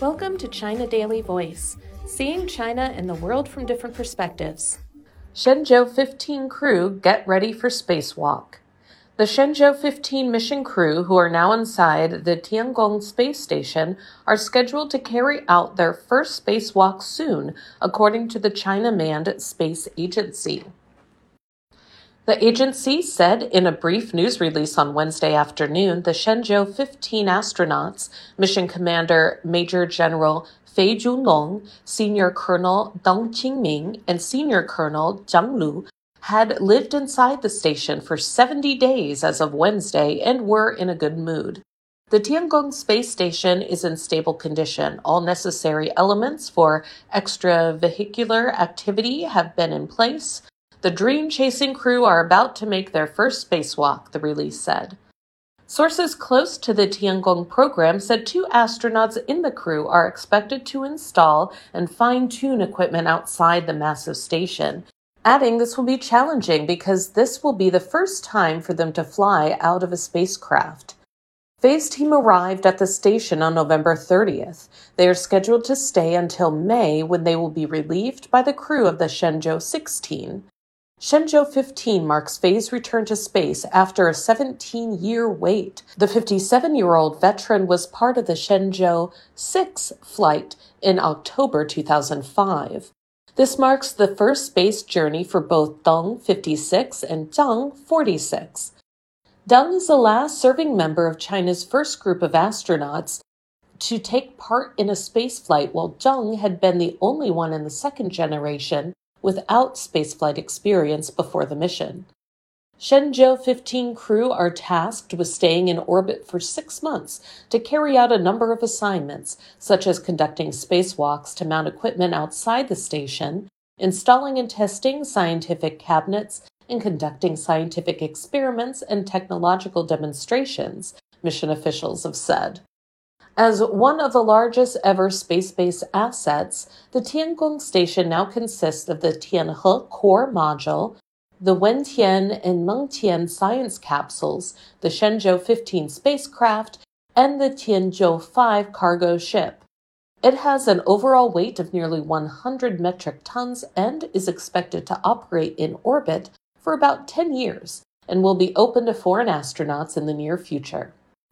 Welcome to China Daily Voice, seeing China and the world from different perspectives. Shenzhou 15 crew get ready for spacewalk. The Shenzhou 15 mission crew, who are now inside the Tiangong space station, are scheduled to carry out their first spacewalk soon, according to the China Manned Space Agency. The agency said in a brief news release on Wednesday afternoon the Shenzhou 15 astronauts, mission commander Major General Fei Junlong, Senior Colonel Deng Qingming, and Senior Colonel Zhang Lu, had lived inside the station for 70 days as of Wednesday and were in a good mood. The Tiangong space station is in stable condition. All necessary elements for extravehicular activity have been in place. The dream chasing crew are about to make their first spacewalk, the release said. Sources close to the Tiangong program said two astronauts in the crew are expected to install and fine tune equipment outside the massive station, adding this will be challenging because this will be the first time for them to fly out of a spacecraft. Fei's team arrived at the station on November 30th. They are scheduled to stay until May when they will be relieved by the crew of the Shenzhou 16. Shenzhou 15 marks Fei's return to space after a 17 year wait. The 57 year old veteran was part of the Shenzhou 6 flight in October 2005. This marks the first space journey for both Deng 56 and Zhang 46. Deng is the last serving member of China's first group of astronauts to take part in a spaceflight, while Zhang had been the only one in the second generation without spaceflight experience before the mission. Shenzhou 15 crew are tasked with staying in orbit for six months to carry out a number of assignments, such as conducting spacewalks to mount equipment outside the station, installing and testing scientific cabinets, and conducting scientific experiments and technological demonstrations, mission officials have said. As one of the largest ever space based assets, the Tiangong station now consists of the Tianhe core module, the Wentian and Mengtian science capsules, the Shenzhou 15 spacecraft, and the Tianzhou 5 cargo ship. It has an overall weight of nearly 100 metric tons and is expected to operate in orbit for about 10 years and will be open to foreign astronauts in the near future.